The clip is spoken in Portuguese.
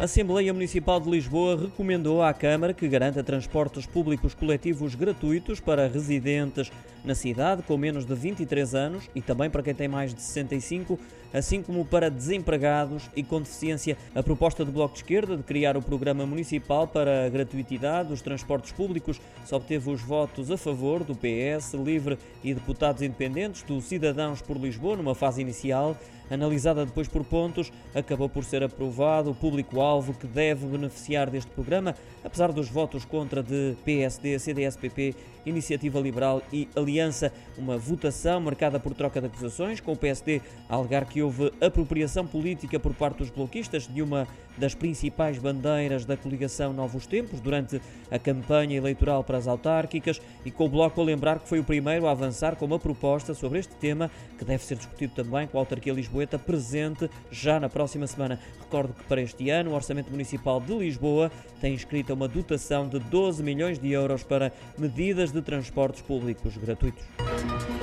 A Assembleia Municipal de Lisboa recomendou à Câmara que garanta transportes públicos coletivos gratuitos para residentes na cidade com menos de 23 anos e também para quem tem mais de 65, assim como para desempregados e com deficiência. A proposta do Bloco de Esquerda de criar o Programa Municipal para a gratuitidade dos transportes públicos só obteve os votos a favor do PS, Livre e deputados independentes do Cidadãos por Lisboa numa fase inicial. Analisada depois por pontos, acabou por ser aprovado o público-alvo que deve beneficiar deste programa, apesar dos votos contra de PSD, CDS-PP, Iniciativa Liberal e Aliança. Uma votação marcada por troca de acusações, com o PSD a alegar que houve apropriação política por parte dos bloquistas de uma das principais bandeiras da coligação Novos Tempos durante a campanha eleitoral para as autárquicas. E com o Bloco a lembrar que foi o primeiro a avançar com uma proposta sobre este tema que deve ser discutido também com a autarquia Lisboeta presente já na próxima semana. Recordo que para este ano o Orçamento Municipal de Lisboa tem inscrita uma dotação de 12 milhões de euros para medidas de transportes públicos gratuitos.